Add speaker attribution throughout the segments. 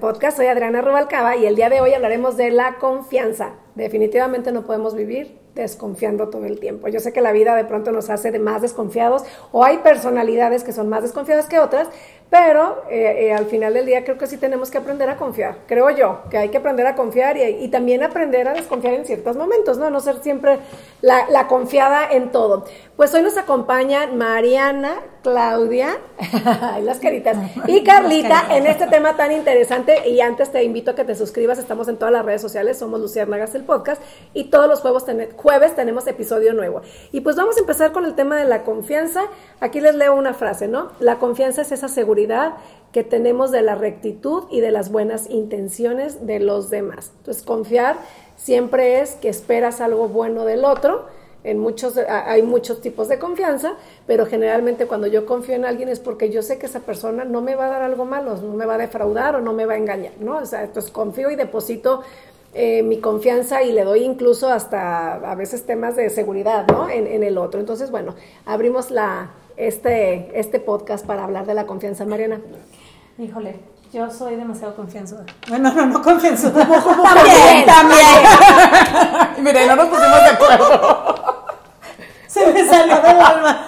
Speaker 1: Podcast. Soy Adriana Rubalcaba y el día de hoy hablaremos de la confianza. Definitivamente no podemos vivir desconfiando todo el tiempo. Yo sé que la vida de pronto nos hace más desconfiados o hay personalidades que son más desconfiadas que otras, pero eh, eh, al final del día creo que sí tenemos que aprender a confiar. Creo yo que hay que aprender a confiar y, también aprender a desconfiar en ciertos momentos, ¿no? No ser siempre la, la confiada en todo. Pues hoy nos acompañan Mariana, Claudia, las caritas, y Carlita en este tema tan interesante. Y antes te invito a que te suscribas, estamos en todas las redes sociales, somos Luciérnagas el podcast, y todos los jueves, jueves tenemos episodio nuevo. Y pues vamos a empezar con el tema de la confianza. Aquí les leo una frase, ¿no? La confianza es esa seguridad que tenemos de la rectitud y de las buenas intenciones de los demás. Entonces, confiar siempre es que esperas algo bueno del otro en muchos, hay muchos tipos de confianza, pero generalmente cuando yo confío en alguien es porque yo sé que esa persona no me va a dar algo malo, no me va a defraudar o no me va a engañar, ¿no? O sea, entonces confío y deposito eh, mi confianza y le doy incluso hasta a veces temas de seguridad, ¿no? En, en, el otro. Entonces, bueno, abrimos la, este, este podcast para hablar de la confianza, Mariana.
Speaker 2: Híjole, yo soy demasiado confianzuda. Bueno, no, no confianzuda. también, también.
Speaker 3: Mira, no nos pusimos de acuerdo
Speaker 2: se me salió del alma.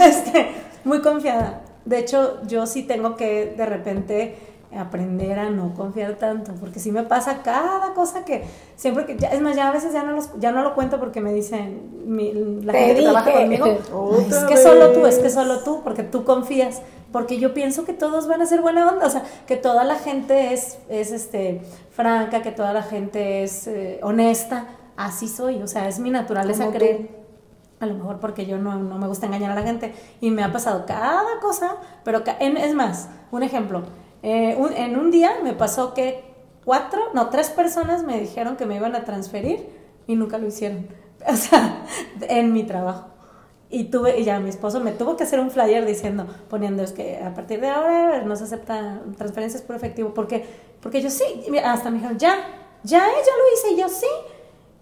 Speaker 2: Este, muy confiada. De hecho, yo sí tengo que de repente aprender a no confiar tanto, porque si me pasa cada cosa que siempre que ya, es más ya a veces ya no los, ya no lo cuento porque me dicen la gente que trabaja conmigo, es que solo tú, es que solo tú, porque tú confías, porque yo pienso que todos van a ser buena onda, o sea, que toda la gente es es este franca, que toda la gente es eh, honesta, así soy, o sea, es mi naturaleza creer. a lo mejor porque yo no, me gusta engañar a la gente y me ha pasado cada cosa, pero es más, un ejemplo, eh, en un día me pasó que cuatro, no, tres personas me dijeron que me iban a transferir y nunca lo hicieron, o sea, en mi trabajo. Y tuve, y ya mi esposo me tuvo que hacer un flyer diciendo, poniendo es que a partir de ahora no se aceptan transferencias por efectivo, porque, porque yo sí, hasta me dijeron, ya, ya, ya lo hice, y yo sí.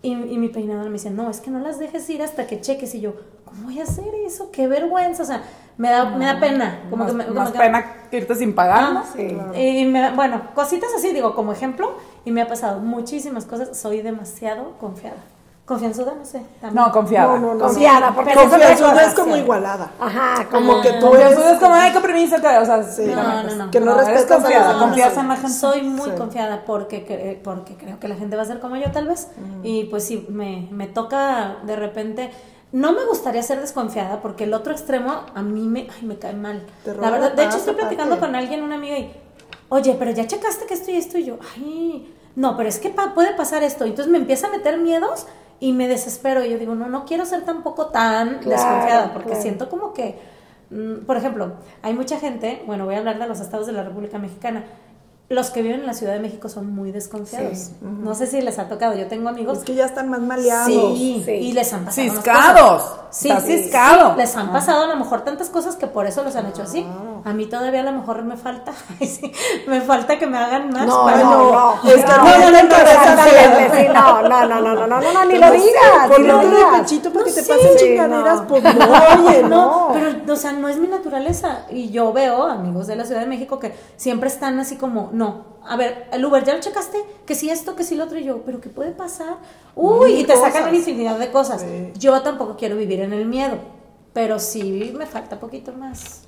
Speaker 2: Y, mi peinador me dice, no, es que no las dejes ir hasta que cheques. Y yo, ¿cómo voy a hacer eso? Qué vergüenza. O sea, me da, me da pena.
Speaker 3: Como más, que me, más pena que irte sin pagar. ¿no?
Speaker 2: sí. Y me, bueno, cositas así, digo, como ejemplo. Y me ha pasado muchísimas cosas. Soy demasiado confiada. Confianzuda, no sé.
Speaker 3: No, confiada.
Speaker 1: No, no, Confiada, porque
Speaker 4: confianzuda es como igualada.
Speaker 1: Ajá,
Speaker 4: como que tú
Speaker 3: Confianzuda es como, ay, qué permiso, que, o sea,
Speaker 2: sí. No, no, no.
Speaker 4: Que no, respetas
Speaker 3: confiada, confías en la gente.
Speaker 2: Soy muy confiada porque, porque creo que la gente va a ser como yo, tal vez. Y pues sí, me, me toca de repente no me gustaría ser desconfiada porque el otro extremo a mí me, ay, me cae mal. La verdad, de hecho estoy platicando con alguien, una amiga y, oye, pero ya checaste que esto y esto y yo, ay, no, pero es que puede pasar esto. Entonces me empieza a meter miedos y me desespero. Y yo digo, no, no quiero ser tampoco tan desconfiada, porque siento como que, mm, por ejemplo, hay mucha gente, bueno, voy a hablar de los estados de la República Mexicana, los que viven en la Ciudad de México son muy desconfiados. No sé si les ha tocado. Yo tengo amigos.
Speaker 4: Es que ya están más maleados.
Speaker 2: Sí, y les han pasado.
Speaker 3: Ciscados. Sí, ciscado.
Speaker 2: les han pasado a lo mejor tantas cosas que por eso los han hecho así. A mí todavía a lo mejor me falta. me falta que me hagan más.
Speaker 1: No, no, no. no, no, no, no, no, no, no, no, no, ni lo digas.
Speaker 4: Ponerte de pechito para que te pasen chingaderas, pues no, oye, no.
Speaker 2: Pero, o sea, no es mi naturaleza. Y yo veo amigos de la Ciudad de México que siempre están así como no, a ver, el Uber, ¿ya lo checaste? Que si esto, que si lo otro, y yo, ¿pero qué puede pasar? Uy, y te sacan una infinidad de cosas. Yo tampoco quiero vivir en el miedo, pero sí me falta poquito más.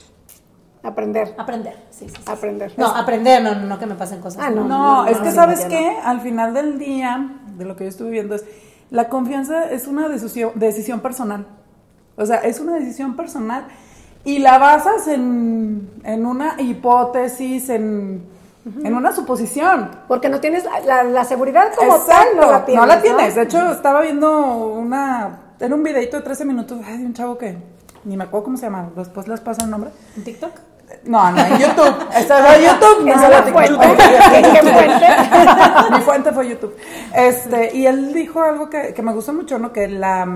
Speaker 1: Aprender.
Speaker 2: Aprender, sí, sí.
Speaker 1: Aprender.
Speaker 2: No, aprender, no, no, que me pasen cosas.
Speaker 3: Ah, no, no, es que sabes qué, al final del día, de lo que yo estuve viendo, es la confianza es una decisión, decisión personal. O sea, es una decisión personal y la basas en, en una hipótesis, en en una suposición.
Speaker 1: Porque no tienes la, seguridad como tal, no la tienes.
Speaker 3: No la tienes. De hecho, estaba viendo una. En un videito de 13 minutos ay, de un chavo que ni me acuerdo cómo se llama. Después les paso el nombre.
Speaker 2: ¿En TikTok?
Speaker 3: No, no, en YouTube. Estaba en YouTube, no
Speaker 1: la fuente. ¿Qué fuente?
Speaker 3: Mi fuente fue YouTube. Este, y él dijo algo que, que me gustó mucho, ¿no? Que la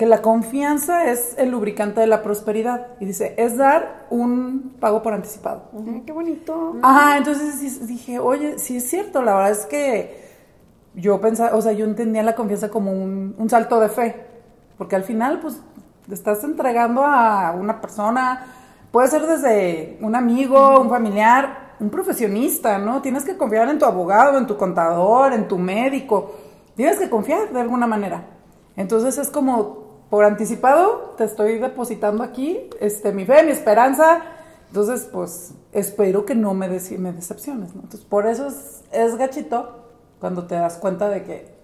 Speaker 3: que la confianza es el lubricante de la prosperidad. Y dice, es dar un pago por anticipado.
Speaker 1: qué bonito.
Speaker 3: Ajá, entonces dije, oye, sí es cierto, la verdad es que yo pensaba, o sea, yo entendía la confianza como un, un salto de fe. Porque al final, pues, te estás entregando a una persona, puede ser desde un amigo, un familiar, un profesionista, ¿no? Tienes que confiar en tu abogado, en tu contador, en tu médico. Tienes que confiar de alguna manera. Entonces es como por anticipado te estoy depositando aquí este mi fe, mi esperanza. Entonces, pues espero que no me, me decepciones, ¿no? Entonces, por eso es, es gachito cuando te das cuenta de que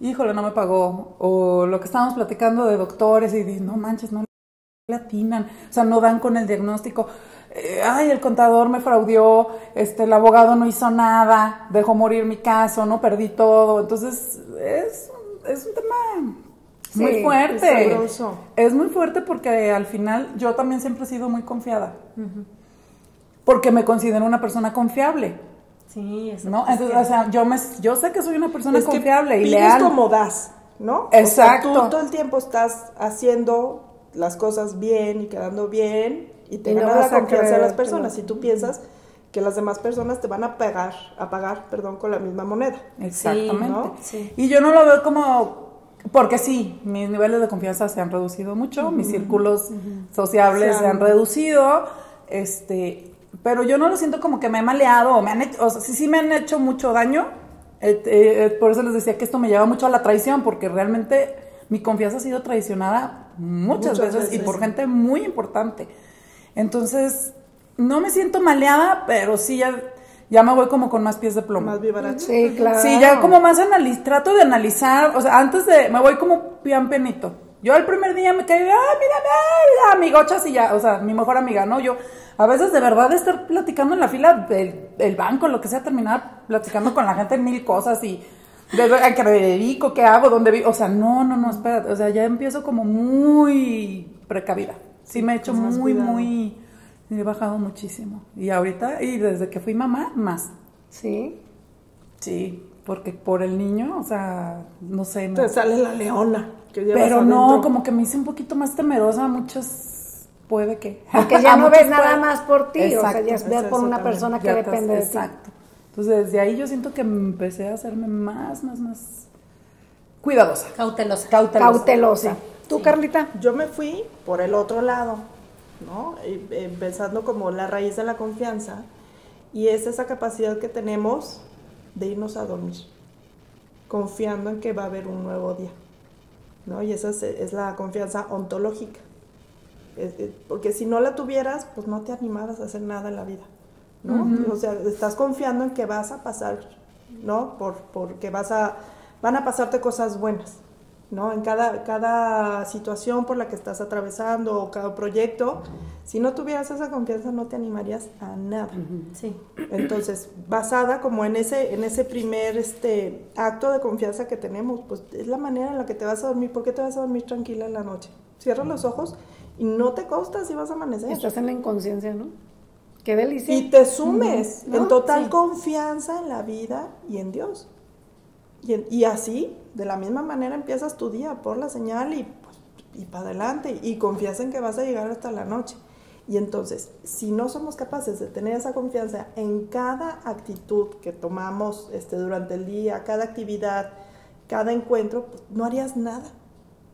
Speaker 3: híjole, no me pagó, o lo que estábamos platicando de doctores y de, no manches, no le atinan, o sea, no dan con el diagnóstico, eh, ay, el contador me fraudió, este, el abogado no hizo nada, dejó morir mi caso, no perdí todo, entonces es, es un tema muy fuerte. Es, muy fuerte porque al final yo también siempre he sido muy confiada. Porque me considero una persona confiable.
Speaker 2: Sí, eso.
Speaker 3: ¿No? Entonces, o sea, yo, me, yo sé que soy una persona confiable y leal.
Speaker 4: como das, ¿no?
Speaker 3: Exacto.
Speaker 4: tú todo el tiempo estás haciendo las cosas bien y quedando bien y te ganas la confianza de las personas. Y tú piensas que las demás personas te van a pagar, a pagar, perdón, con la misma moneda.
Speaker 3: Exactamente. Y yo no lo veo como porque sí, mis niveles de confianza se han reducido mucho, mis círculos sociables se han... reducido, este, pero yo no lo siento como que me he maleado o me han hecho, o sea, sí, sí me han hecho mucho daño. Eh, eh, por eso les decía que esto me lleva mucho a la traición, porque realmente mi confianza ha sido traicionada muchas, veces, y por gente muy importante. Entonces, no me siento maleada, pero sí ya, ya me voy como con más pies de plomo.
Speaker 4: Más vivaracho.
Speaker 1: Sí, claro.
Speaker 3: Sí, ya como más analiz trato de analizar, o sea, antes de, me voy como pian penito. Yo el primer día me caí, ah, mira, mira, amigochas y ya, o sea, mi mejor amiga, ¿no? Yo a veces de verdad de estar platicando en la fila del, banco, lo que sea, terminar platicando con la gente mil cosas y a qué me dedico, qué hago, dónde vivo. O sea, no, no, no, espérate. O sea, ya empiezo como muy precavida. Sí, me he hecho muy, muy. He bajado muchísimo. Y ahorita, y desde que fui mamá, más.
Speaker 1: Sí.
Speaker 3: Sí, porque por el niño, o sea, no sé.
Speaker 4: Te sale la leona.
Speaker 3: Pero no, como que me hice un poquito más temerosa muchas puede que.
Speaker 1: Porque ya no ves nada más por ti, o sea, ya es ver por una persona que depende de ti.
Speaker 3: Exacto. Entonces, desde ahí yo siento que empecé a hacerme más, más, más cuidadosa.
Speaker 2: Cautelosa.
Speaker 1: Cautelosa. Cautelosa. ¿Tú, Carlita?
Speaker 4: Yo me fui por el otro lado, ¿no? Pensando como la raíz de la confianza. Y es esa capacidad que tenemos de irnos a dormir, confiando en que va a haber un nuevo día, ¿no? Y esa es la confianza ontológica porque si no la tuvieras, pues no te animaras a hacer nada en la vida, ¿no? O sea, estás confiando en que vas a pasar, ¿no? Por, porque vas a, van a pasarte cosas buenas, ¿no? En cada, cada situación por la que estás atravesando o cada proyecto, si no tuvieras esa confianza no te animarías a nada.
Speaker 2: Sí.
Speaker 4: Entonces, basada como en ese, en ese primer este, acto de confianza que tenemos, pues es la manera en la que te vas a dormir. ¿Por qué te vas a dormir tranquila en la noche? Cierra los ojos y no te costa si vas a amanecer.
Speaker 1: Estás en la inconsciencia, ¿no? Qué delicia.
Speaker 4: Y te sumes en total confianza en la vida y en Dios. Y, así, de la misma manera, empiezas tu día por la señal y, pues, y para adelante. Y confías en que vas a llegar hasta la noche. Y entonces, si no somos capaces de tener esa confianza en cada actitud que tomamos este, durante el día, cada actividad, cada encuentro, pues no harías nada.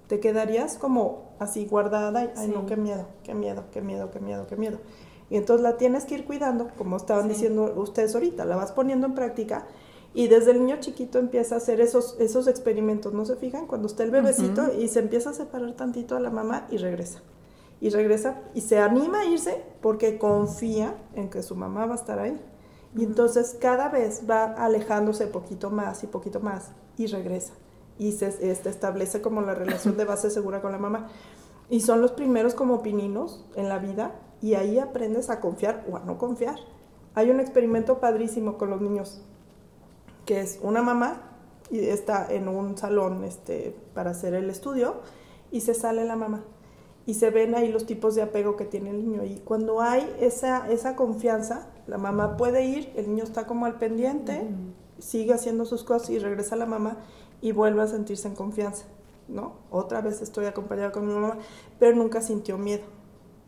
Speaker 4: Te quedarías como así guardada y, ay no, qué miedo, qué miedo, qué miedo, qué miedo, qué miedo. Y entonces la tienes que ir cuidando, como estaban diciendo ustedes ahorita, la vas poniendo en práctica y desde el niño chiquito empieza a hacer esos, esos experimentos, ¿no se fijan? Cuando está el bebecito y se empieza a separar tantito a la mamá y regresa. Y regresa y se anima a irse porque confía en que su mamá va a estar ahí. Y entonces cada vez va alejándose poquito más y poquito más y regresa y se este, establece como la relación de base segura con la mamá. Y son los primeros como pininos en la vida y ahí aprendes a confiar o a no confiar. Hay un experimento padrísimo con los niños, que es una mamá y está en un salón este, para hacer el estudio y se sale la mamá y se ven ahí los tipos de apego que tiene el niño. Y cuando hay esa, esa confianza, la mamá puede ir, el niño está como al pendiente, sigue haciendo sus cosas y regresa la mamá y vuelve a sentirse en confianza, ¿no? Otra vez estoy acompañada con mi mamá, pero nunca sintió miedo.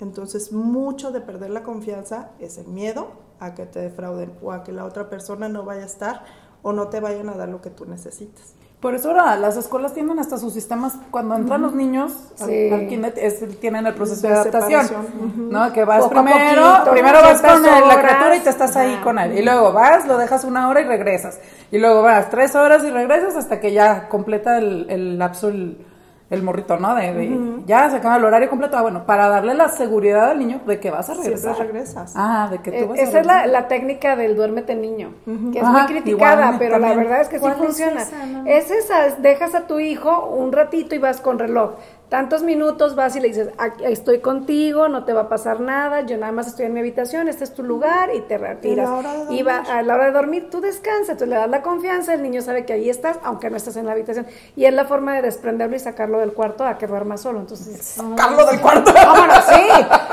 Speaker 4: Entonces, mucho de perder la confianza es el miedo a que te defrauden o a que la otra persona no vaya a estar o no te vayan a dar lo que tú necesitas.
Speaker 3: Por eso ahora las escuelas tienen hasta sus sistemas, cuando entran los niños
Speaker 1: Sí.
Speaker 3: al, al kinder, es- tienen el proceso de,
Speaker 4: De
Speaker 3: adaptación,
Speaker 4: separación.
Speaker 3: ¿no? Que vas
Speaker 1: Poco
Speaker 3: primero,
Speaker 1: poquito,
Speaker 3: primero vas con el- la criatura y te estás ahí con él, y luego vas, lo dejas una hora y regresas, y luego vas tres horas y regresas hasta que ya completa el, el lapso el, el morrito, ¿no? De, de- ya se acaba el horario completo, ah, bueno, para darle la seguridad al niño de que vas a
Speaker 4: Siempre
Speaker 3: regresar.
Speaker 4: regresas.
Speaker 3: Ah, de que tú
Speaker 1: Eh,
Speaker 3: vas a
Speaker 1: Esa es la, técnica del duérmete niño, que es
Speaker 3: Ajá,
Speaker 1: muy criticada, pero la verdad es que sí
Speaker 2: ¿Cuál es
Speaker 1: funciona.
Speaker 2: esa? No.
Speaker 1: Es esa, es dejas a tu hijo un ratito y vas con reloj. Tantos minutos vas y le dices, "Aquí estoy contigo, no te va a pasar nada, yo nada más estoy en mi habitación, este es tu lugar y te retiras. Y va- a la hora de dormir tú descansas, entonces le das la confianza, el niño sabe que ahí estás, aunque no estés en la habitación. Y es la forma de desprenderlo y sacarlo del cuarto a que duerma solo. Entonces,
Speaker 3: Carlos del cuarto.
Speaker 1: Vámonos, sí.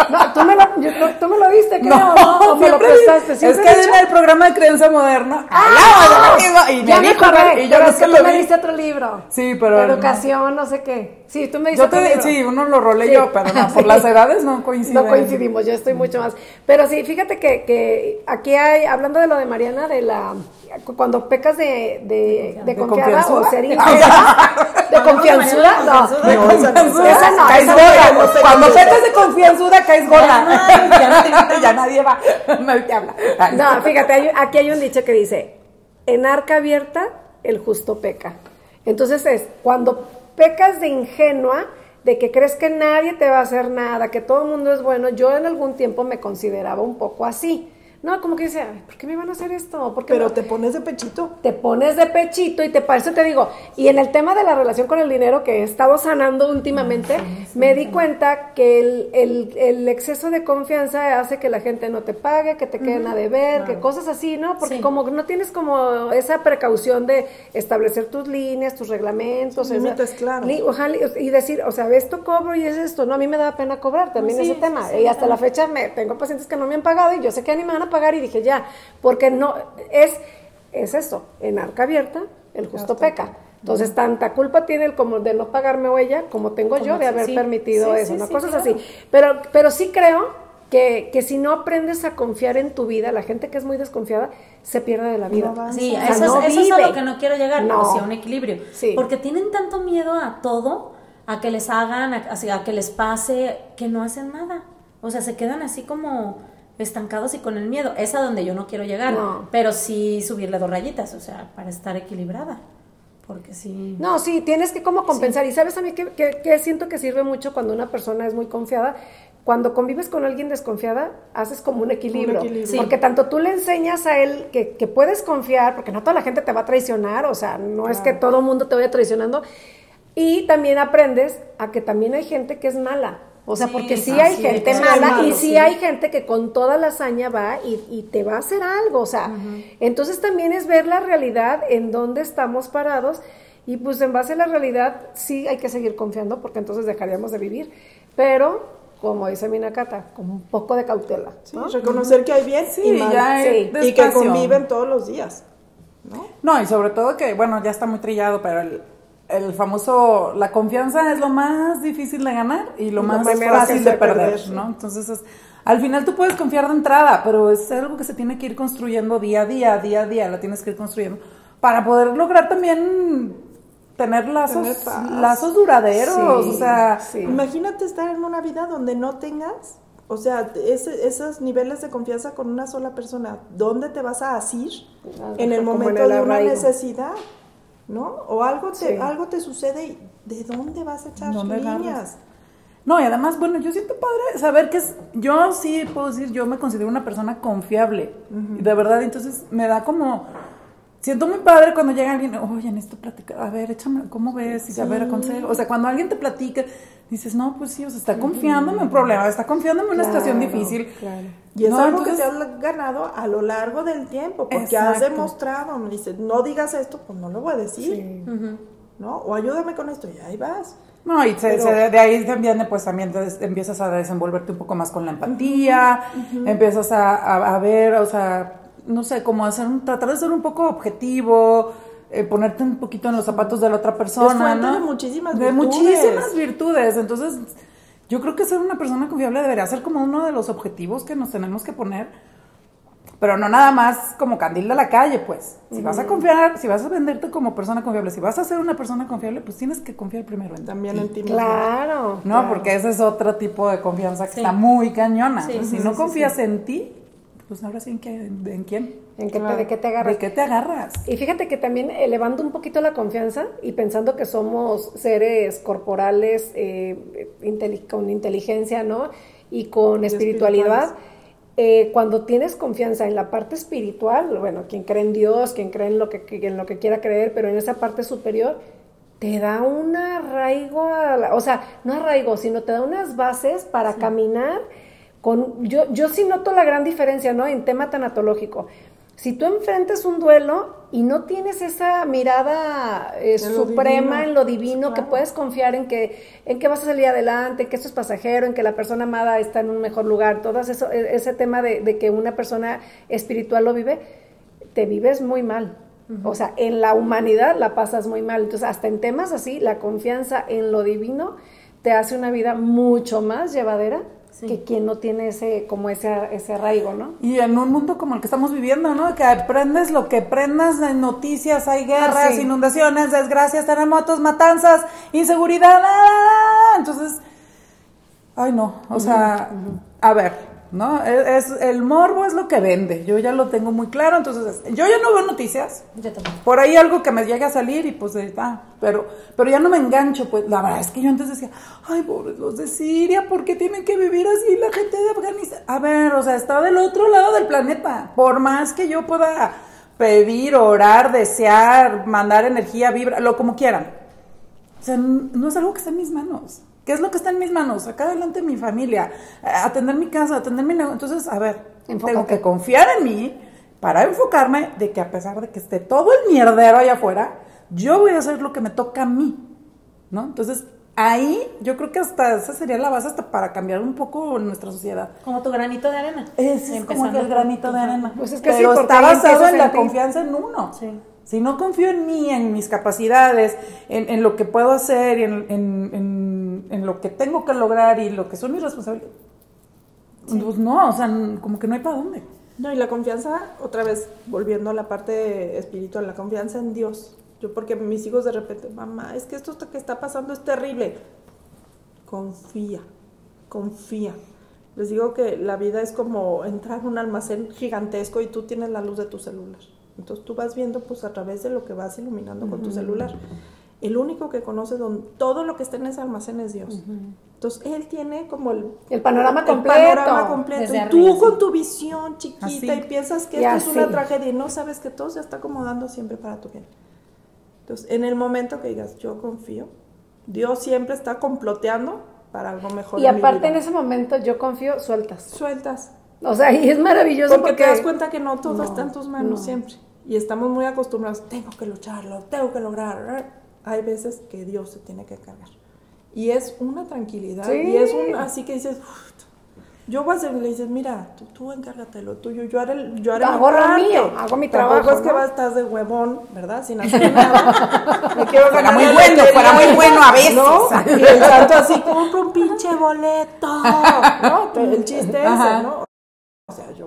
Speaker 1: No, tú me lo, yo- tú me lo diste, creo, ¿no? O me lo prestaste.
Speaker 3: es que en el programa de creencia moderna
Speaker 1: ¡Ah!
Speaker 3: mismo y
Speaker 1: ya
Speaker 3: me
Speaker 1: acordé,
Speaker 3: y yo
Speaker 1: pero
Speaker 3: no
Speaker 1: es que tú
Speaker 3: lo
Speaker 1: me diste otro libro.
Speaker 3: Sí, pero
Speaker 1: De
Speaker 3: no.
Speaker 1: educación, no sé qué. Sí, tú me otro
Speaker 3: te, sí, uno lo rolé
Speaker 1: Sí.
Speaker 3: yo, pero no, por
Speaker 1: Sí.
Speaker 3: las edades no coinciden.
Speaker 1: No coincidimos, yo estoy mucho más. Pero sí, fíjate que, que aquí hay, hablando de lo de Mariana, de la cuando pecas de, de, de confiada o ser ingenua, de confianzuda, no.
Speaker 3: De
Speaker 4: No, esa no,
Speaker 3: confianzuda,
Speaker 1: esa no,
Speaker 3: caes gorda. Cuando
Speaker 4: no.
Speaker 3: petas de confianzuda, caes gorda.
Speaker 2: Ya
Speaker 3: nadie va. Nadie habla.
Speaker 1: No, fíjate, hay- aquí hay un dicho que dice, en arca abierta el justo peca. Entonces es, cuando pecas de ingenua, de que crees que nadie te va a hacer nada, que todo el mundo es bueno, yo en algún tiempo me consideraba un poco así. No, como que dice, "Ay, ¿por qué me van a hacer esto? ¿Por qué
Speaker 4: Pero
Speaker 1: no?".
Speaker 4: te pones de pechito.
Speaker 1: te pones de pechito y te parece, te digo, y en el tema de la relación con el dinero que he estado sanando últimamente, me di cuenta que el, el- el exceso de confianza hace que la gente no te pague, que te queden a deber, que cosas así, ¿no? Porque como no tienes como esa precaución de establecer tus líneas, tus reglamentos,
Speaker 4: límites
Speaker 1: li- ojalá, y decir, o sea, esto cobro y es esto, no, a mí me da pena cobrar también
Speaker 2: Sí,
Speaker 1: ese tema, y hasta la fecha me tengo pacientes que no me han pagado y yo sé que ni me van a pagar y dije ya, porque no, es, es eso, en arca abierta, el justo peca. Entonces, tanta culpa tiene el como de no pagarme huella como tengo yo de haber
Speaker 2: sí,
Speaker 1: permitido
Speaker 2: sí,
Speaker 1: eso,
Speaker 2: sí,
Speaker 1: ¿no?
Speaker 2: sí,
Speaker 1: Cosas
Speaker 2: claro.
Speaker 1: así. Pero, pero sí creo que, que si no aprendes a confiar en tu vida, la gente que es muy desconfiada se pierde de la vida.
Speaker 2: Sí,
Speaker 1: O sea,
Speaker 2: eso,
Speaker 1: no
Speaker 2: es, eso es a lo que no quiero llegar,
Speaker 1: No.
Speaker 2: o sea, un equilibrio.
Speaker 1: Sí.
Speaker 2: Porque tienen tanto miedo a todo, a que les hagan, a que les pase, que no hacen nada. O sea, se quedan así como estancados y con el miedo. Es a donde yo no quiero llegar.
Speaker 1: No.
Speaker 2: Pero sí subirle dos rayitas, o sea, para estar equilibrada. Porque sí.
Speaker 1: No, sí, tienes que como compensar. Y sabes a mí que, que- que siento que sirve mucho cuando una persona es muy confiada. Cuando convives con alguien desconfiada, haces como un equilibrio.
Speaker 4: Un equilibrio.
Speaker 2: Sí.
Speaker 1: Porque tanto tú le enseñas a él que, que puedes confiar, porque no toda la gente te va a traicionar, o sea, no es que todo el mundo te vaya traicionando. Y también aprendes a que también hay gente que es mala. O sea,
Speaker 2: Sí,
Speaker 1: porque sí hay gente mala
Speaker 4: malo,
Speaker 1: y sí,
Speaker 4: sí.
Speaker 1: hay gente que con toda la hazaña va y, y te va a hacer algo. O sea, entonces también es ver la realidad en dónde estamos parados y pues en base a la realidad sí hay que seguir confiando porque entonces dejaríamos de vivir. Pero, como dice Minakata, con un poco de cautela.
Speaker 4: Reconocer que hay bien
Speaker 3: Sí,
Speaker 4: y mal.
Speaker 3: ya
Speaker 1: Sí.
Speaker 4: Y que conviven todos los días. ¿no?
Speaker 3: No, y sobre todo que, bueno, ya está muy trillado, pero el, el famoso, la confianza es lo más difícil de ganar y lo
Speaker 4: Lo
Speaker 3: más fácil de perder,
Speaker 4: perder, sí.
Speaker 3: ¿no? Entonces, es- al final tú puedes confiar de entrada, pero es algo que se tiene que ir construyendo día a día, día a día, la tienes que ir construyendo para poder lograr también tener lazos,
Speaker 4: Tener
Speaker 3: lazos duraderos,
Speaker 1: Sí,
Speaker 3: o sea,
Speaker 1: sí.
Speaker 4: Imagínate estar en una vida donde no tengas, o sea, ese- esos niveles de confianza con una sola persona. ¿Dónde te vas a asir en el
Speaker 1: en
Speaker 4: momento
Speaker 1: el
Speaker 4: de una necesidad? ¿No? O algo te,
Speaker 1: Sí.
Speaker 4: algo te sucede y ¿de dónde vas a echar
Speaker 3: ¿Dónde
Speaker 4: líneas?
Speaker 3: No, y además, bueno, yo siento padre saber que es, yo sí puedo decir, yo me considero una persona confiable, y de verdad, entonces me da como, siento muy padre cuando llega alguien, oye, necesito platicar, a ver, échame, ¿cómo ves? Y a ver, aconsejo, o sea, cuando alguien te platica, dices, no, pues sí, o sea, está confiándome en un problema, está confiándome en una situación difícil.
Speaker 1: claro.
Speaker 4: Y es
Speaker 3: No,
Speaker 4: algo
Speaker 3: entonces-
Speaker 4: que te has ganado a lo largo del tiempo, porque has demostrado, me dices, no digas esto, pues no lo voy a decir,
Speaker 1: Sí.
Speaker 4: ¿no? O ayúdame con esto, y ahí vas.
Speaker 3: No, y se-
Speaker 4: Pero-
Speaker 3: se- de ahí también, pues también te empiezas a desenvolverte un poco más con la empatía, empiezas a, a- a ver, o sea, no sé, como hacer un, tratar de ser un poco objetivo, eh, ponerte un poquito en los zapatos de la otra persona, ¿no?
Speaker 4: de muchísimas
Speaker 3: De
Speaker 4: virtudes.
Speaker 3: muchísimas virtudes, entonces yo creo que ser una persona confiable debería ser como uno de los objetivos que nos tenemos que poner Pero no nada más como candil de la calle, pues. Si vas a confiar, si vas a venderte como persona confiable, si vas a ser una persona confiable, pues tienes que confiar primero en ti.
Speaker 4: También en ti mismo.
Speaker 1: Claro.
Speaker 3: No, porque ese es otro tipo de confianza que está muy cañona.
Speaker 2: Sí,
Speaker 3: si
Speaker 2: sí,
Speaker 3: no
Speaker 2: sí,
Speaker 3: confías en ti, pues ahora sí en, qué, en quién.
Speaker 1: ¿En qué te, ¿De qué te agarras?
Speaker 3: ¿De qué te agarras?
Speaker 1: Y fíjate que también elevando un poquito la confianza y pensando que somos seres corporales eh, con inteligencia, ¿no? Y con
Speaker 4: Y
Speaker 1: espiritualidad. eh, cuando tienes confianza en la parte espiritual, bueno, quien cree en Dios, quien cree en lo que, en lo que quiera creer, pero en esa parte superior, te da un arraigo, a la- o sea, no arraigo, sino te da unas bases para caminar con, yo, yo sí noto la gran diferencia, ¿no? En tema tanatológico. Si tú enfrentas un duelo y no tienes esa mirada eh,
Speaker 4: lo
Speaker 1: suprema en lo divino, que puedes confiar en que, en que vas a salir adelante, en que esto es pasajero, en que la persona amada está en un mejor lugar, todo eso, e- ese tema de, de que una persona espiritual lo vive, te vives muy mal. O sea, en la humanidad la pasas muy mal. Entonces, hasta en temas así, la confianza en lo divino te hace una vida mucho más llevadera
Speaker 2: Sí.
Speaker 1: que quien no tiene ese, como ese, ese arraigo, ¿no?
Speaker 3: Y en un mundo como el que estamos viviendo, ¿no? Que aprendes lo que prendas en noticias, hay guerras,
Speaker 1: Ah, sí.
Speaker 3: inundaciones, desgracias, terremotos, matanzas, inseguridad. ¡ah! Entonces, ay no, o sea, a ver, ¿no? Es, es- el morbo es lo que vende, yo ya lo tengo muy claro, entonces yo ya no veo noticias.
Speaker 2: Yo.
Speaker 3: Por ahí algo que me llegue a salir y pues, ah, pero, pero ya no me engancho, pues, la verdad es que yo antes decía, ay, pobres los de Siria, ¿por qué tienen que vivir así la gente de Afganistán? A ver, o sea, está del otro lado del planeta, por más que yo pueda pedir, orar, desear, mandar energía, vibra, lo como quieran. O sea, no es algo que está en mis manos. ¿Qué es lo que está en mis manos? Sacar adelante mi familia, eh, atender mi casa, atender mi negocio. Entonces, a ver, tengo que confiar en mí para enfocarme de que a pesar de que esté todo el mierdero allá afuera, yo voy a hacer lo que me toca a mí, ¿no? Entonces, ahí yo creo que hasta esa sería la base hasta para cambiar un poco nuestra sociedad.
Speaker 2: Como tu granito de arena.
Speaker 3: Ese es como el granito de arena.
Speaker 1: Pues es que
Speaker 3: Pero
Speaker 1: sí,
Speaker 3: está basado en la confianza en uno.
Speaker 2: Sí.
Speaker 3: Si no confío en mí, en mis capacidades, en, en lo que puedo hacer en, en- lo que tengo que lograr y lo que son mis responsabilidades, pues no, o sea, como que no hay para dónde.
Speaker 4: No, y la confianza, otra vez, volviendo a la parte espiritual, la confianza en Dios. Yo porque mis hijos de repente, mamá, es que esto que está pasando es terrible. Confía, confía. Les digo que la vida es como entrar a un almacén gigantesco y tú tienes la luz de tu celular. Entonces tú vas viendo pues a través de lo que vas iluminando con tu celular. El único que conoce don- todo lo que está en ese almacén es Dios. Entonces él tiene como el,
Speaker 1: El panorama
Speaker 4: el
Speaker 1: completo.
Speaker 4: panorama completo. Y tú con tu visión chiquita
Speaker 3: Así.
Speaker 4: y piensas que
Speaker 1: Y
Speaker 4: esto es una tragedia y no sabes que todo se está acomodando siempre para tu bien. Entonces, en el momento que digas, yo confío, Dios siempre está comploteando para algo mejor.
Speaker 1: Y aparte en ese momento yo confío, sueltas.
Speaker 4: Sueltas.
Speaker 1: O sea, y es maravilloso
Speaker 4: Porque,
Speaker 1: porque,
Speaker 4: te das cuenta que no todo
Speaker 1: No,
Speaker 4: está en tus manos
Speaker 1: no.
Speaker 4: siempre. Y estamos muy acostumbrados, tengo que lucharlo, tengo que lograr. Hay veces que Dios se tiene que cargar. Y es una tranquilidad.
Speaker 1: Sí.
Speaker 4: Y es un así que dices, "Uf, yo voy a hacer, le dices, mira, tú, tú encárgate lo tuyo, yo haré, el- yo haré
Speaker 1: Hago lo
Speaker 4: parte".
Speaker 1: mío, hago mi
Speaker 4: Tampoco
Speaker 1: trabajo,
Speaker 4: es que vas, estás de huevón, ¿verdad? Sin hacer nada. Me quiero
Speaker 3: Fuera
Speaker 4: ganar
Speaker 3: muy bueno, fuera muy bueno a veces.
Speaker 4: ¿no? Y el santo así, compra un pinche boleto, ¿no? El chiste ese, ¿no?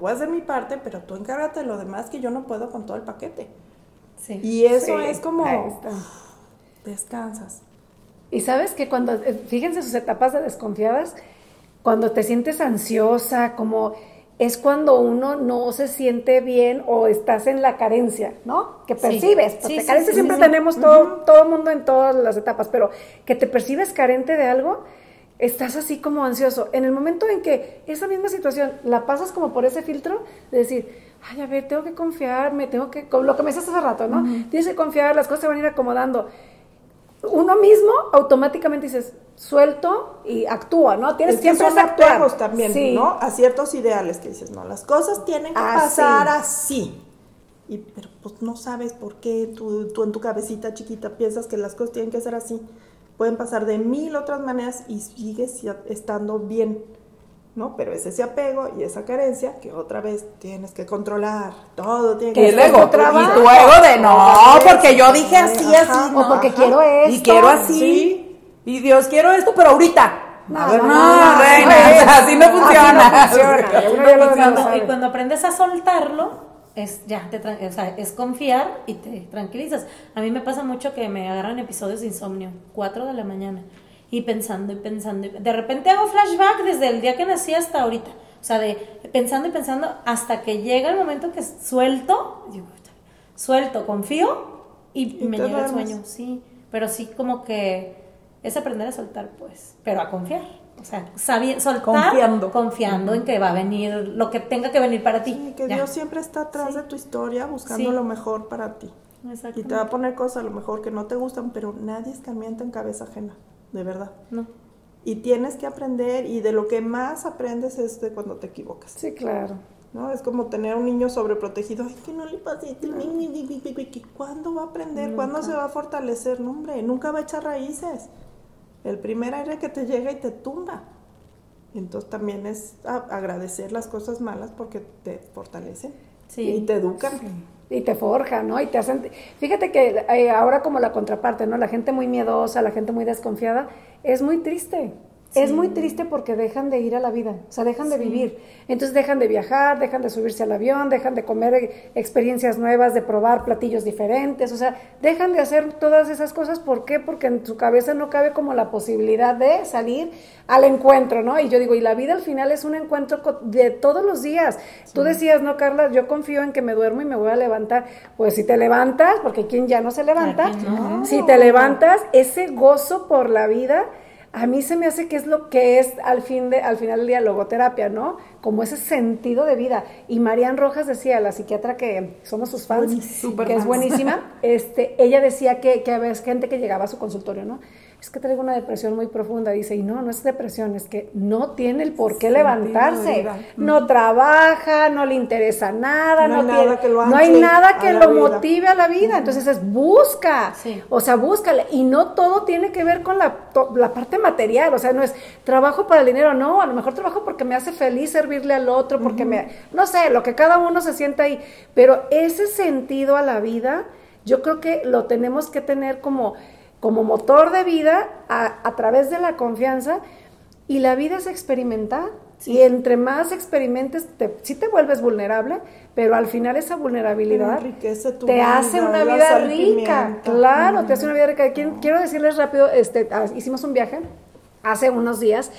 Speaker 4: Voy a hacer mi parte, pero tú encárgate de lo demás que yo no puedo con todo el paquete.
Speaker 2: Sí.
Speaker 4: Y eso
Speaker 1: Sí,
Speaker 4: es como
Speaker 1: ahí está.
Speaker 4: descansas.
Speaker 1: Y sabes que cuando, eh, fíjense sus etapas de desconfiadas, cuando te sientes ansiosa, como es cuando uno no se siente bien o estás en la carencia, ¿no? Que percibes.
Speaker 2: Sí,
Speaker 1: porque
Speaker 2: sí,
Speaker 1: carencia
Speaker 2: sí,
Speaker 1: siempre
Speaker 2: sí.
Speaker 1: tenemos todo, todo mundo en todas las etapas, pero que te percibes carente de algo, estás así como ansioso. En el momento en que esa misma situación la pasas como por ese filtro de decir, ay, a ver, tengo que confiar, me tengo que, lo que me decías hace rato, ¿no? Tienes que confiar, las cosas se van a ir acomodando uno mismo automáticamente dices, suelto y actúa, ¿no? Tienes
Speaker 4: Es que
Speaker 1: siempre actuar.
Speaker 4: también,
Speaker 1: Sí.
Speaker 4: ¿no? A ciertos ideales que dices, no, las cosas tienen que
Speaker 1: Así.
Speaker 4: pasar así. Y, pero pues no sabes por qué tú, tú en tu cabecita chiquita piensas que las cosas tienen que ser así. Pueden pasar de mil otras maneras y sigues ya estando bien, ¿no? Pero es ese apego y esa carencia que otra vez tienes que controlar. Todo tiene
Speaker 3: Que
Speaker 4: ser
Speaker 3: ego,
Speaker 4: tu trabajo.
Speaker 3: y tu ego de no, porque yo dije así,
Speaker 4: Ajá.
Speaker 3: así.
Speaker 1: O porque
Speaker 3: ajá.
Speaker 1: quiero
Speaker 3: Y
Speaker 1: esto.
Speaker 3: quiero así.
Speaker 4: Sí.
Speaker 3: Y Dios, quiero esto, pero ahorita. No, no, reina, así no funciona.
Speaker 1: Así
Speaker 2: Y y cuando aprendes a soltarlo, es ya, te, o sea, es confiar y te tranquilizas. A mí me pasa mucho que me agarran episodios de insomnio, 4 de la mañana, y pensando y pensando. y- de repente hago flashback desde el día que nací hasta ahorita. O sea, de pensando y pensando hasta que llega el momento que suelto, digo, suelto, confío y,
Speaker 4: Y
Speaker 2: me llega el sueño, sí. Pero sí como que es aprender a soltar, pues, pero a confiar. O sea, soltar
Speaker 3: Confiando.
Speaker 2: confiando en que va a venir lo que tenga que venir para ti.
Speaker 4: Sí, que
Speaker 2: Ya.
Speaker 4: Dios siempre está atrás
Speaker 2: Sí.
Speaker 4: de tu historia buscando
Speaker 2: Sí.
Speaker 4: lo mejor para ti. Y te va a poner cosas a lo mejor que no te gustan, pero nadie escarmienta en cabeza ajena, de verdad.
Speaker 2: No.
Speaker 4: Y tienes que aprender y de lo que más aprendes es de cuando te equivocas.
Speaker 1: Sí, claro.
Speaker 4: ¿no? Es como tener un niño sobreprotegido. Ay, que no le pase. ¿Cuándo va a aprender? ¿Cuándo se va a fortalecer? No, hombre, nunca va a echar raíces. El primer aire que te llega y te tumba. Entonces también es agradecer las cosas malas porque te fortalecen
Speaker 2: Sí.
Speaker 4: y te educan.
Speaker 1: Y te forja, ¿no? Y te hacen... Fíjate que eh, ahora como la contraparte, ¿no? La gente muy miedosa, la gente muy desconfiada, es muy triste. Es muy triste porque dejan de ir a la vida, o sea, dejan de vivir. Entonces dejan de viajar, dejan de subirse al avión, dejan de comer eh, experiencias nuevas, de probar platillos diferentes, o sea, dejan de hacer todas esas cosas. ¿Por qué? Porque en su cabeza no cabe como la posibilidad de salir al encuentro, ¿no? Y yo digo, y la vida al final es un encuentro de todos los días. Tú decías, ¿no, Carla? Yo confío en que me duermo y me voy a levantar. Pues si te levantas, porque quien ya no se levanta,
Speaker 2: no.
Speaker 1: si te levantas, ese gozo por la vida, a mí se me hace que es lo que es al, fin de, al final del día logoterapia, ¿no? Como ese sentido de vida. Y Marian Rojas decía, la psiquiatra que somos sus fans, que es buenísima, este, ella decía que, que había gente que llegaba a su consultorio, ¿no? Es que traigo una depresión muy profunda, dice, y no, no es depresión, es que no tiene el por qué levantarse,
Speaker 4: vida.
Speaker 1: no trabaja, no le interesa nada,
Speaker 4: No
Speaker 1: no,
Speaker 4: hay
Speaker 1: tiene-
Speaker 4: nada que lo
Speaker 1: no hay nada que lo
Speaker 4: vida.
Speaker 1: motive a la vida, entonces es busca,
Speaker 2: Sí.
Speaker 1: o sea, búscale, y no todo tiene que ver con la, to- la parte material, o sea, no es trabajo para el dinero, no, a lo mejor trabajo porque me hace feliz servirle al otro, porque me, no sé, lo que cada uno se sienta ahí, pero ese sentido a la vida, yo creo que lo tenemos que tener como, como motor de vida a, a través de la confianza, y la vida es experimentar. Y entre más experimentes, te, sí te vuelves vulnerable, pero al final esa vulnerabilidad
Speaker 4: tu
Speaker 1: te
Speaker 4: vida,
Speaker 1: hace una vida rica. Claro, te hace una vida rica. Quiero decirles rápido, este, ah, hicimos un viaje hace unos días.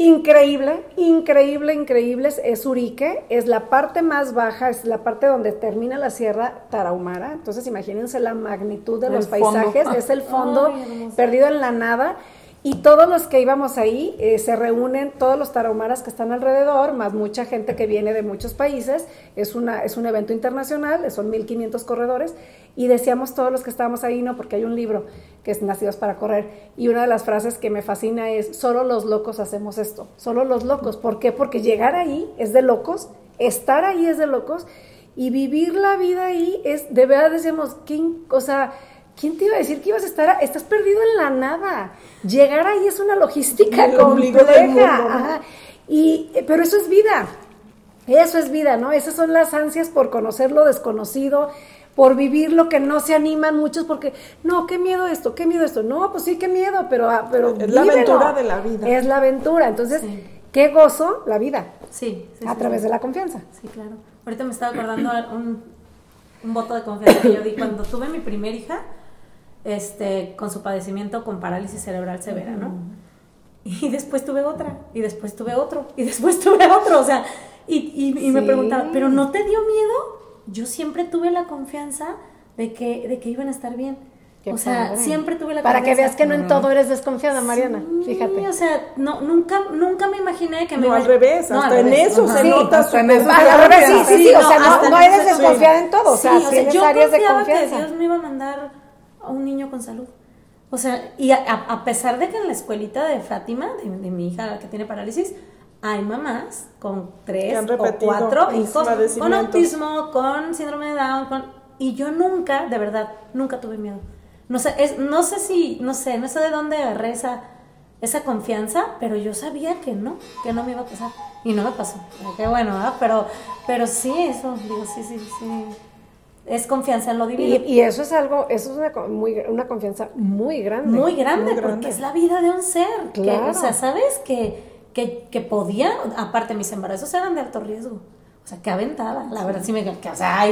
Speaker 1: Increíble, increíble, increíble. Es- Urique, es la parte más baja, es la parte donde termina la Sierra Tarahumara. Entonces, imagínense la magnitud de
Speaker 3: El
Speaker 1: los
Speaker 3: fondo.
Speaker 1: paisajes. Es el fondo
Speaker 2: Ay,
Speaker 1: perdido en la nada. Y todos los que íbamos ahí eh, se reúnen, todos los tarahumaras que están alrededor, más mucha gente que viene de muchos países. Es, una, es un evento internacional, son 1500 corredores. Y decíamos todos los que estábamos ahí, no, porque hay un libro que es Nacidos para Correr. Y una de las frases que me fascina es: solo los locos hacemos esto, solo los locos. ¿Por qué? Porque llegar ahí es de locos, estar ahí es de locos. Y vivir la vida ahí es, de verdad decíamos, ¿quién, o sea, ¿Quién te iba a decir que ibas a estar? a- estás perdido en la nada. Llegar ahí es una logística compleja. Y, eh, pero eso es vida. Eso es vida, ¿no? Esas son las ansias por conocer lo desconocido, por vivir lo que no se animan muchos, porque, no, qué miedo esto, qué miedo esto. No, pues sí, qué miedo, pero, ah, pero
Speaker 4: Es la aventura de la vida.
Speaker 1: Es la aventura. Entonces,
Speaker 2: Sí.
Speaker 1: qué gozo la vida
Speaker 2: Sí, sí,
Speaker 1: a
Speaker 2: sí,
Speaker 1: través
Speaker 2: sí.
Speaker 1: de la confianza.
Speaker 2: Sí, claro. Ahorita me estaba acordando un, un voto de confianza que yo di cuando tuve mi primer hija, este, con su padecimiento con parálisis cerebral severa, ¿no? Y después tuve otra, y después tuve otro, y después tuve otro, o sea, y, y, y me preguntaba, ¿pero no te dio miedo? Yo siempre tuve la confianza de que, de que iban a estar bien.
Speaker 1: Qué
Speaker 2: o sea,
Speaker 1: padre.
Speaker 2: siempre tuve la
Speaker 1: Para que
Speaker 2: confianza.
Speaker 1: veas que no en todo eres desconfiada, Mariana.
Speaker 2: Sí,
Speaker 1: Fíjate.
Speaker 2: o sea, no, nunca, nunca me imaginé que me
Speaker 4: No,
Speaker 2: iba
Speaker 4: al revés,
Speaker 2: No,
Speaker 4: hasta
Speaker 2: al
Speaker 4: en
Speaker 2: revés,
Speaker 4: eso
Speaker 2: ajá.
Speaker 4: se
Speaker 1: Sí,
Speaker 4: nota su
Speaker 3: en eso
Speaker 1: sí, sí, sí, o sea, no, no eres desconfiada en todo, o sea,
Speaker 2: Sí,
Speaker 1: tienes
Speaker 2: yo
Speaker 1: áreas de
Speaker 2: confiaba
Speaker 1: confianza.
Speaker 2: que Dios me iba a mandar a un niño con salud. O sea, y a, a- pesar de que en la escuelita de Fátima, de, de mi hija que tiene parálisis, hay mamás con tres
Speaker 4: Que
Speaker 2: o cuatro hijos con autismo, con síndrome de Down, con... y yo nunca, de verdad, nunca tuve miedo. No sé, es, no sé si, no sé, no sé de dónde agarré esa, esa confianza, pero yo sabía que no, que no me iba a pasar. Y no me pasó. Qué bueno, ¿verdad? Pero, pero sí, eso, digo, sí, sí, sí. es confianza en lo divino.
Speaker 1: Y, eso es algo, eso es una, muy, una confianza muy grande.
Speaker 2: Muy grande, porque es la vida de un ser. Claro. o sea, ¿sabes? Que, que, que, podía, aparte mis embarazos eran de alto riesgo. O sea, qué aventada. La verdad sí me... Que, o sea,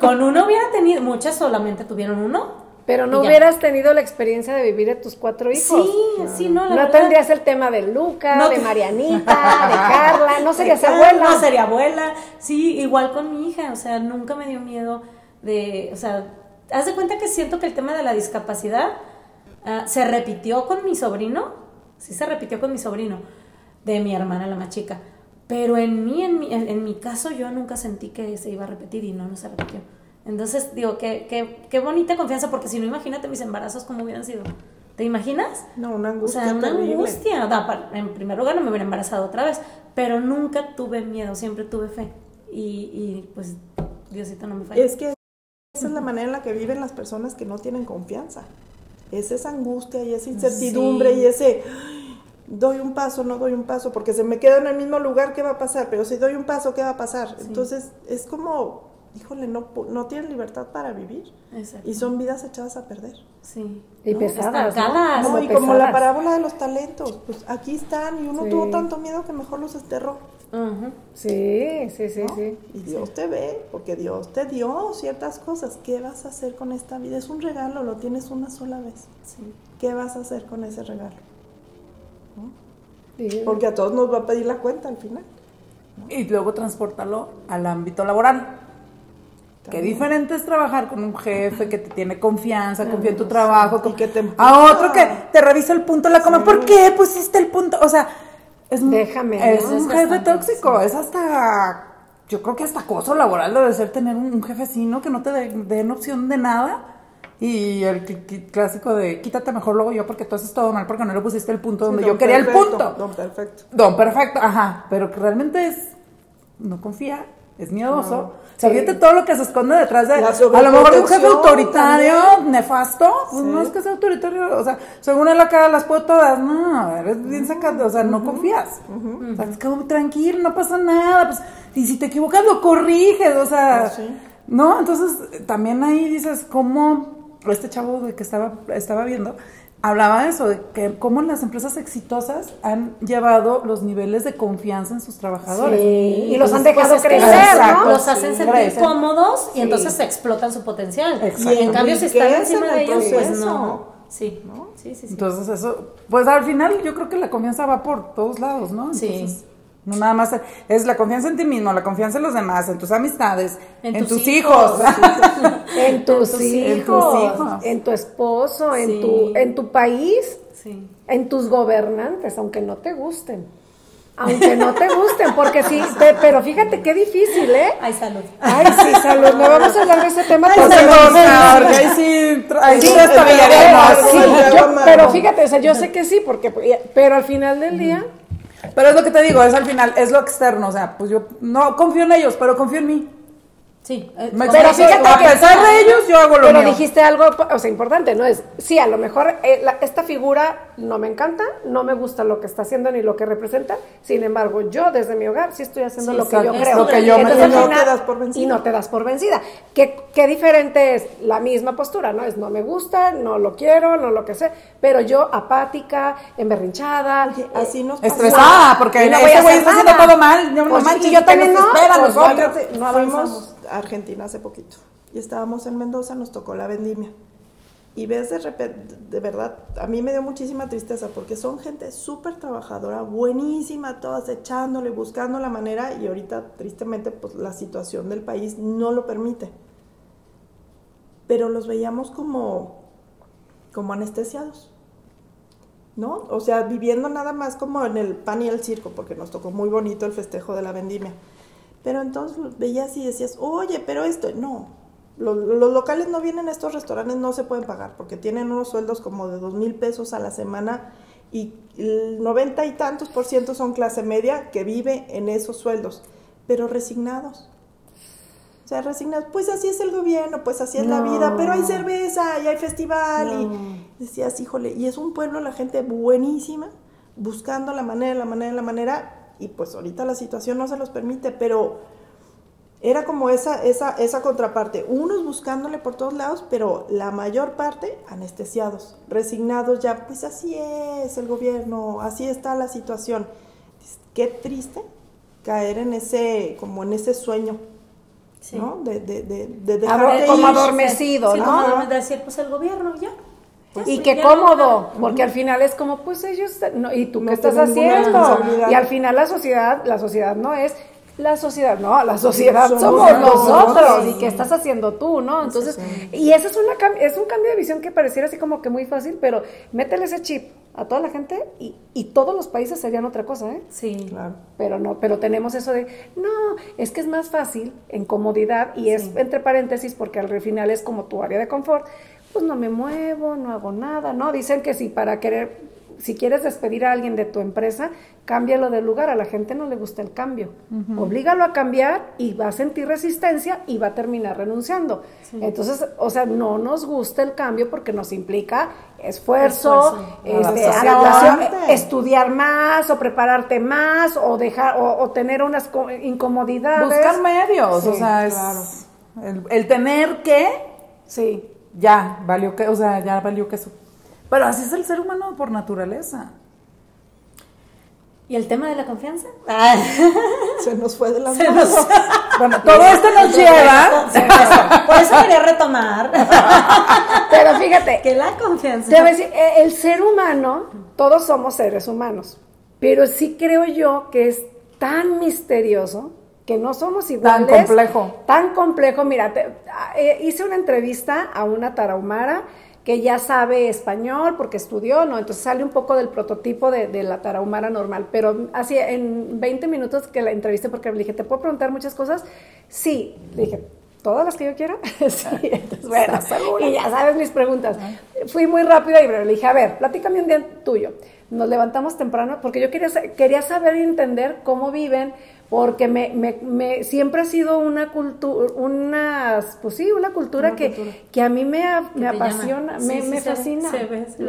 Speaker 2: con uno hubiera tenido, muchas solamente tuvieron uno
Speaker 1: pero no hubieras tenido la experiencia de vivir de tus cuatro hijos.
Speaker 2: Sí, sí, no,
Speaker 1: la No tendrías el tema de Luca, de Marianita, de Carla, no serías abuela.
Speaker 2: No sería abuela. Sí, igual con mi hija, o sea, nunca me dio miedo de, o sea, haz de cuenta que siento que el tema de la discapacidad ah, se repitió con mi sobrino, sí se repitió con mi sobrino, de mi hermana la más chica. Pero en mí, en mi, en mi caso, yo nunca sentí que se iba a repetir y no, no se repitió. Entonces, digo, qué, qué, qué bonita confianza, porque si no, imagínate mis embarazos cómo hubieran sido. ¿Te imaginas?
Speaker 4: No, una angustia.
Speaker 2: O sea, una angustia. en primer lugar, no me hubiera embarazado otra vez, pero nunca tuve miedo, siempre tuve fe. Y, y pues, Diosito no me falla.
Speaker 4: Es que esa es la manera en la que viven las personas que no tienen confianza. Es esa angustia y esa incertidumbre y ese doy un paso, no doy un paso, porque se me queda en el mismo lugar, ¿qué va a pasar? Pero si doy un paso, ¿qué va a pasar? Entonces, es como híjole, no, no tienen libertad para vivir. Y son vidas echadas a perder.
Speaker 2: Sí.
Speaker 1: Y pesadas.
Speaker 4: ¿no? y como la parábola de los talentos, pues aquí están y uno tuvo tanto miedo que mejor los desterró.
Speaker 1: Sí, sí, sí, sí.
Speaker 4: Y Dios te ve, porque Dios te dio ciertas cosas. ¿Qué vas a hacer con esta vida? Es un regalo, lo tienes una sola vez.
Speaker 2: Sí.
Speaker 4: ¿Qué vas a hacer con ese regalo? Porque a todos nos va a pedir la cuenta al final.
Speaker 3: Y luego transportarlo al ámbito laboral. Qué diferente es trabajar con un jefe que te tiene confianza, confía en tu trabajo, con, que te a otro que te revisa el punto de la coma. ¿Por qué pusiste el punto? O sea, es,
Speaker 1: Déjame,
Speaker 3: es un jefe tóxico, es hasta, yo creo que hasta acoso laboral debe ser tener un, jefecino que no te den opción de nada. Y el clásico de quítate mejor luego yo porque tú haces todo mal porque no le pusiste el punto donde yo quería el punto.
Speaker 4: Don perfecto.
Speaker 3: Don perfecto, ajá. Pero que realmente es, no confía, es miedoso. No, todo lo que se esconde detrás de. A lo mejor de un jefe autoritario, nefasto. Pues no es que sea autoritario. O sea, según él la cara las puedo todas. No, eres bien sacado. O sea, no confías. O sea, es como tranquilo, no pasa nada. Pues, y si te equivocas, lo corriges. O sea, ah, ¿no? Entonces, también ahí dices, ¿cómo este chavo que estaba, estaba viendo? hablaba de eso, de que cómo las empresas exitosas han llevado los niveles de confianza en sus trabajadores.
Speaker 1: y los han dejado pues crecer, ¿no?
Speaker 2: Los hacen sentir cómodos y entonces explotan su potencial. Y en cambio, si están encima de ellos, pues no. Sí. ¿no? sí, sí, sí.
Speaker 3: Entonces eso, pues al final yo creo que la confianza va por todos lados, ¿no?
Speaker 2: sí.
Speaker 3: No nada más es la confianza en ti mismo, la confianza en los demás, en tus amistades, en, tus, hijos,
Speaker 1: en, tus hijos, en tu esposo, en tu en tu país, en tus gobernantes, aunque no te gusten. Aunque no te gusten, porque sí, pero fíjate qué difícil, ¿eh?
Speaker 2: Ay, salud.
Speaker 1: Ay, sí, salud. No vamos a hablar de este tema.
Speaker 3: Ay, salud, ahí sí, ahí sí,
Speaker 1: Pero fíjate, o sea, yo sé que sí, porque, pero al final del día
Speaker 3: pero es lo que te digo, es al final, es lo externo. O sea, pues yo no confío en ellos, pero confío en mí.
Speaker 2: Sí,
Speaker 3: eh, pero fíjate a pesar de ellos yo hago lo
Speaker 1: Pero dijiste algo, o sea, importante, ¿no? Es, sí, a lo mejor eh, esta figura no me encanta, no me gusta lo que está haciendo ni lo que representa, sin embargo, yo desde mi hogar sí estoy haciendo lo que yo creo.
Speaker 3: Lo que yo me
Speaker 1: y no te das por vencida. Y no te das por vencida. ¿Qué, qué diferente es la misma postura, ¿no? Es no me gusta, no lo quiero, no lo que sé, pero yo apática, emberrinchada.
Speaker 4: así nos
Speaker 3: Estresada, porque no ese güey está haciendo todo mal. No,
Speaker 1: pues,
Speaker 3: manches,
Speaker 1: yo también no.
Speaker 4: Espera, pues, no avanzamos Argentina hace poquito y estábamos en Mendoza, nos tocó la vendimia. Y ves de repente, de verdad, a mí me dio muchísima tristeza porque son gente súper trabajadora, buenísima, todas echándole, buscando la manera y ahorita tristemente pues la situación del país no lo permite. Pero los veíamos como, como anestesiados. ¿No? O sea, viviendo nada más como en el pan y el circo, porque nos tocó muy bonito el festejo de la vendimia pero entonces veías y decías, oye, pero esto, no, los, locales no vienen a estos restaurantes, no se pueden pagar, porque tienen unos sueldos como de dos mil pesos a la semana y el noventa y tantos por ciento son clase media que vive en esos sueldos, pero resignados. O sea, resignados, pues así es el gobierno, pues así es la vida, pero hay cerveza y hay festival y decías, híjole, y es un pueblo, la gente buenísima, buscando la manera, la manera, la manera, y pues ahorita la situación no se los permite, pero era como esa, esa, esa contraparte, unos buscándole por todos lados, pero la mayor parte anestesiados, resignados ya, pues así es el gobierno, así está la situación. Qué triste caer en ese, como en ese sueño, ¿no? De, de, de, de
Speaker 1: dejarte como adormecido,
Speaker 2: sí,
Speaker 1: ¿no?
Speaker 2: Como decir, pues el gobierno ya.
Speaker 1: Pues y qué cómodo, porque al final es como, pues ellos, no, ¿y tú qué estás haciendo? Y al final la sociedad, la sociedad no es, la sociedad, no, la sociedad somos, nosotros. ¿Y qué estás haciendo tú, no? Entonces, y ese es, una, es un cambio de visión que pareciera así como que muy fácil, pero métele ese chip a toda la gente y, y todos los países serían otra cosa, ¿eh?
Speaker 2: Sí. Claro.
Speaker 1: Pero no, pero tenemos eso de, no, es que es más fácil en comodidad y es entre paréntesis porque al final es como tu área de confort, pues no me muevo, no hago nada, ¿no? Dicen que si para querer si quieres despedir a alguien de tu empresa, cámbialo de lugar. A la gente no le gusta el cambio. Oblígalo a cambiar y va a sentir resistencia y va a terminar renunciando. Entonces, o sea, no nos gusta el cambio porque nos implica esfuerzo, este, estudiar más o prepararte más o dejar o, tener unas incomodidades.
Speaker 3: Buscar medios, o sea, el, el, tener que,
Speaker 1: sí,
Speaker 3: ya valió que, o sea, ya valió que pero así es el ser humano por naturaleza.
Speaker 2: ¿Y el tema de la confianza?
Speaker 4: Se nos fue de las
Speaker 3: manos. Bueno, todo esto nos lleva.
Speaker 2: Por eso quería retomar.
Speaker 1: Pero fíjate.
Speaker 2: Que la confianza.
Speaker 1: decir, e, el ser humano, todos somos seres humanos. Pero sí creo yo que es tan misterioso que no somos iguales.
Speaker 3: Tan complejo.
Speaker 1: Tan complejo. Mira, eh, hice una entrevista a una tarahumara que ya sabe español porque estudió, ¿no? Entonces sale un poco del prototipo de, la tarahumara normal, pero así en 20 minutos que la entrevisté porque le dije, ¿te puedo preguntar muchas cosas? Sí, le dije, ¿todas las que yo quiera? sí, entonces, bueno, y ya sabes mis preguntas. Fui muy rápida y le dije, a ver, platícame un día tuyo. Nos levantamos temprano porque yo quería, quería saber y entender cómo viven, porque me, me, me, siempre ha sido una cultura, una, pues sí, una cultura, que, que a mí me, me apasiona, me, me fascina.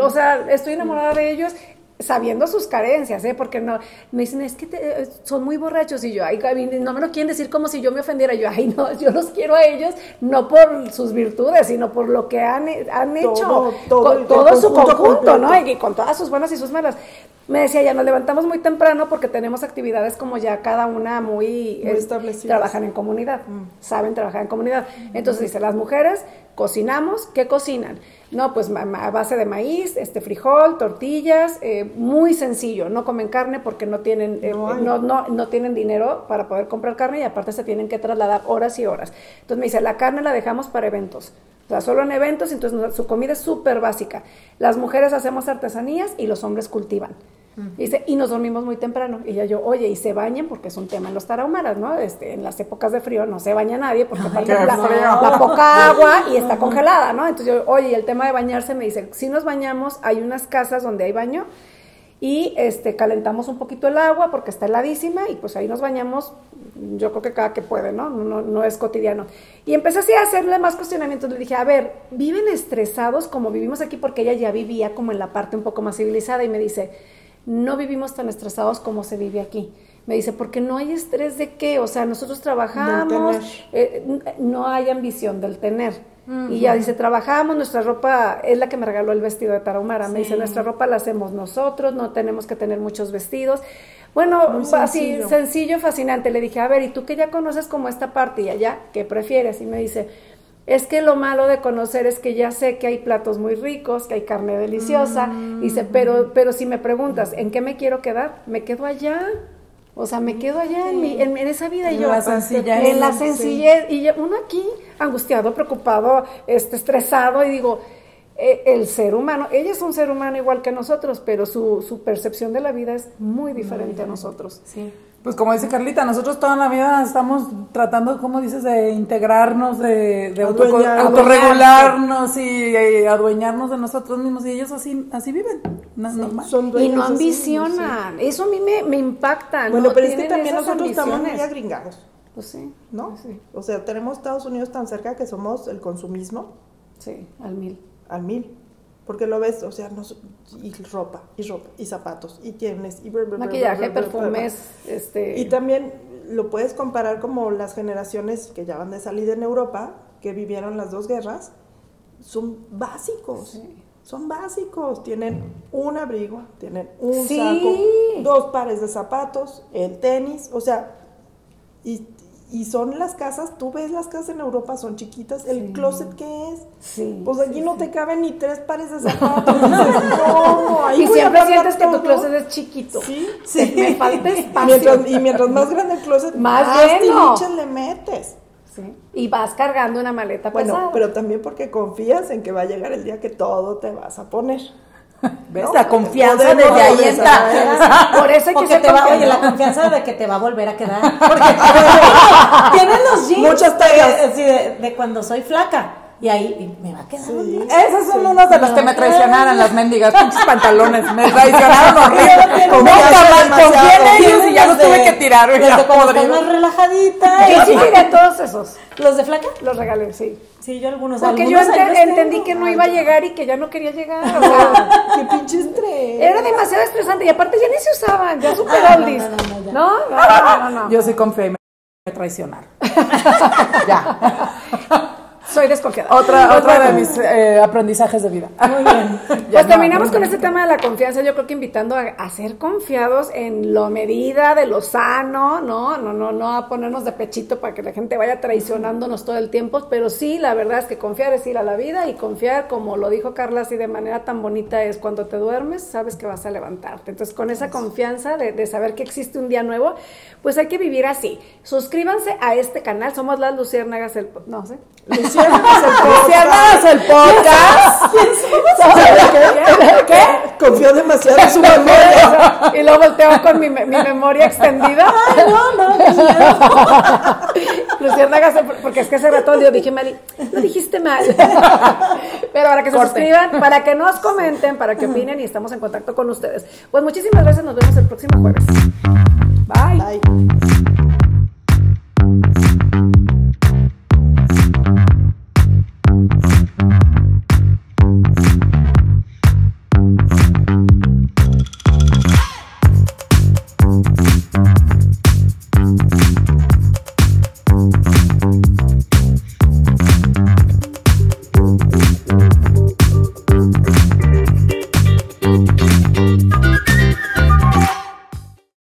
Speaker 1: o sea, estoy enamorada de ellos sabiendo sus carencias, ¿eh? Porque no, me dicen, es que son muy borrachos y yo, ay, no me lo quieren decir como si yo me ofendiera, yo, ay, no, yo los quiero a ellos, no por sus virtudes, sino por lo que han, han hecho, todo, todo, su conjunto, ¿no? Y, con todas sus buenas y sus malas. Me decía, ya nos levantamos muy temprano porque tenemos actividades como ya cada una muy,
Speaker 4: muy establecidas.
Speaker 1: Trabajan en comunidad, mm. saben trabajar en comunidad. Entonces dice, las mujeres cocinamos, ¿qué cocinan? No, pues a base de maíz, este frijol, tortillas, eh, muy sencillo. No comen carne porque no tienen, eh, no, no, no, tienen dinero para poder comprar carne y aparte se tienen que trasladar horas y horas. Entonces me dice, la carne la dejamos para eventos. O sea, solo en eventos, entonces su comida es súper básica. Las mujeres hacemos artesanías y los hombres cultivan. Dice, y nos dormimos muy temprano. Y yo, oye, y se bañan porque es un tema en los tarahumaras, ¿no? Este, en las épocas de frío no se baña nadie porque falta la, poca agua y está congelada, ¿no? Entonces yo, oye, y el tema de bañarse me dice, si nos bañamos, hay unas casas donde hay baño y este, calentamos un poquito el agua porque está heladísima y pues ahí nos bañamos, yo creo que cada que puede, ¿no? No, no es cotidiano. Y empecé así a hacerle más cuestionamientos, le dije, a ver, ¿viven estresados como vivimos aquí? Porque ella ya vivía como en la parte un poco más civilizada y me dice, no vivimos tan estresados como se vive aquí. Me dice, porque no hay estrés de qué, o sea, nosotros trabajamos, eh, no hay ambición del tener. Y ya dice, trabajamos, nuestra ropa, es la que me regaló el vestido de Tarahumara, me dice, nuestra ropa la hacemos nosotros, no tenemos que tener muchos vestidos. Bueno, así, sencillo, fascinante. Le dije, a ver, ¿y tú que ya conoces como esta parte y allá, qué prefieres? Y me dice, es que lo malo de conocer es que ya sé que hay platos muy ricos, que hay carne deliciosa. Mm. Dice, pero, pero si me preguntas, ¿en qué me quiero quedar? Me quedo allá. O sea, me quedo allá en, mi, en, esa vida.
Speaker 3: En
Speaker 1: yo,
Speaker 3: la sencillez.
Speaker 1: En la sencillez. Y uno aquí, angustiado, preocupado, este, estresado, y digo, eh, el ser humano, ella es un ser humano igual que nosotros, pero su, su percepción de la vida es muy diferente a nosotros.
Speaker 2: Sí.
Speaker 3: Pues como dice Carlita, nosotros toda la vida estamos tratando, como dices, de integrarnos, de, de autorregularnos y, adueñarnos de nosotros mismos y ellos así así viven,
Speaker 1: y no ambicionan, eso a mí me, me impacta.
Speaker 4: Bueno, pero es que también nosotros estamos muy agringados.
Speaker 1: Pues sí.
Speaker 4: ¿No?
Speaker 1: Pues sí.
Speaker 4: O sea, tenemos Estados Unidos tan cerca que somos el consumismo.
Speaker 1: Sí, al mil.
Speaker 4: Al mil. Porque lo ves, o sea, no, y ropa, y ropa, y zapatos, y tienes, y
Speaker 1: maquillaje, perfumes, este...
Speaker 4: Y también lo puedes comparar como las generaciones que ya van de salida en Europa, que vivieron las dos guerras, son básicos. Son básicos, tienen un abrigo, tienen un
Speaker 1: Sí.
Speaker 4: saco, dos pares de zapatos, el tenis, o sea, y, y son las casas, tú ves las casas en Europa, son chiquitas, el closet que es,
Speaker 1: Sí.
Speaker 4: pues aquí no te caben ni tres pares de zapatos, ¿cómo? Ahí
Speaker 1: Y siempre sientes que tu closet es chiquito.
Speaker 4: Sí,
Speaker 1: Sí, me falta espacio.
Speaker 4: Mientras, y mientras más grande el closet,
Speaker 1: Más
Speaker 4: más, le metes.
Speaker 1: Sí. Y vas cargando una maleta
Speaker 4: Bueno,
Speaker 1: pesada.
Speaker 4: pero también porque confías en que va a llegar el día que todo te vas a poner.
Speaker 3: ¿Ves?
Speaker 4: ¿no?
Speaker 3: La confianza desde ahí
Speaker 4: regresar
Speaker 3: entra.
Speaker 4: a eso.
Speaker 1: Por eso hay que ser
Speaker 2: te va, oye, la confianza de que te va a volver a quedar. Porque tienen los jeans
Speaker 4: Muchas
Speaker 2: de,
Speaker 4: tallas.
Speaker 2: así de, de cuando soy flaca. Y ahí y me va a quedar.
Speaker 4: Sí.
Speaker 3: Esos son unos de los que me traicionaron, las mendigas pinches pantalones. Me traicionaron horrible. más confié en ellos y ya los tuve que tirar.
Speaker 2: desde
Speaker 3: ya
Speaker 2: cuando estás
Speaker 3: podrido.
Speaker 2: más relajadita.
Speaker 1: Yo sí tiré todos esos.
Speaker 2: ¿Los de flaca?
Speaker 1: Los regalé, sí.
Speaker 2: Sí, yo algunos.
Speaker 1: Porque yo
Speaker 2: algunos los
Speaker 1: entendí que no iba a llegar y que ya no quería llegar. o sea,
Speaker 4: Qué pinche estrés.
Speaker 1: era demasiado estresante y aparte ya ni se usaban, ya super
Speaker 2: Ah,
Speaker 1: oldies.
Speaker 2: no, no, no.
Speaker 1: No, no, no.
Speaker 3: Yo sí confié y me me traicionaron. ya.
Speaker 1: Soy desconfiada.
Speaker 3: Otra,
Speaker 1: Pues
Speaker 3: otra de mis eh, aprendizajes de vida.
Speaker 2: Muy bien.
Speaker 1: Pues
Speaker 3: no,
Speaker 1: terminamos
Speaker 3: no,
Speaker 1: con
Speaker 3: no.
Speaker 1: este tema de la confianza, yo creo que invitando a, a ser confiados en lo medida de lo sano, ¿no? No, no, no a ponernos de pechito para que la gente vaya traicionándonos todo el tiempo, pero sí, la verdad es que confiar es ir a la vida y confiar, como lo dijo Carla así de manera tan bonita, es cuando te duermes, sabes que vas a levantarte. Entonces, con esa confianza de, de saber que existe un día nuevo, pues hay que vivir así. Suscríbanse a este canal, somos las Luciérnagas, el... No sé.
Speaker 4: Luciana, el
Speaker 3: podcast.
Speaker 1: ¿Qué? ¿Qué?
Speaker 4: Confió demasiado en su memoria.
Speaker 1: Y luego volteo con mi, mi memoria extendida.
Speaker 2: Ay, no, no,
Speaker 1: Gase, porque es que hace rato yo dije mal, y lo dijiste mal. Pero para que se
Speaker 3: Corte.
Speaker 1: suscriban, para que nos comenten, para que opinen y estamos en contacto con ustedes. Pues muchísimas gracias, nos vemos el próximo jueves.